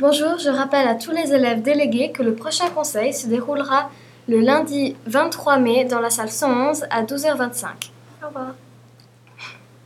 Bonjour, je rappelle à tous les élèves délégués que le prochain conseil se déroulera le lundi 23 mai dans la salle 111 à 12h25. Au revoir.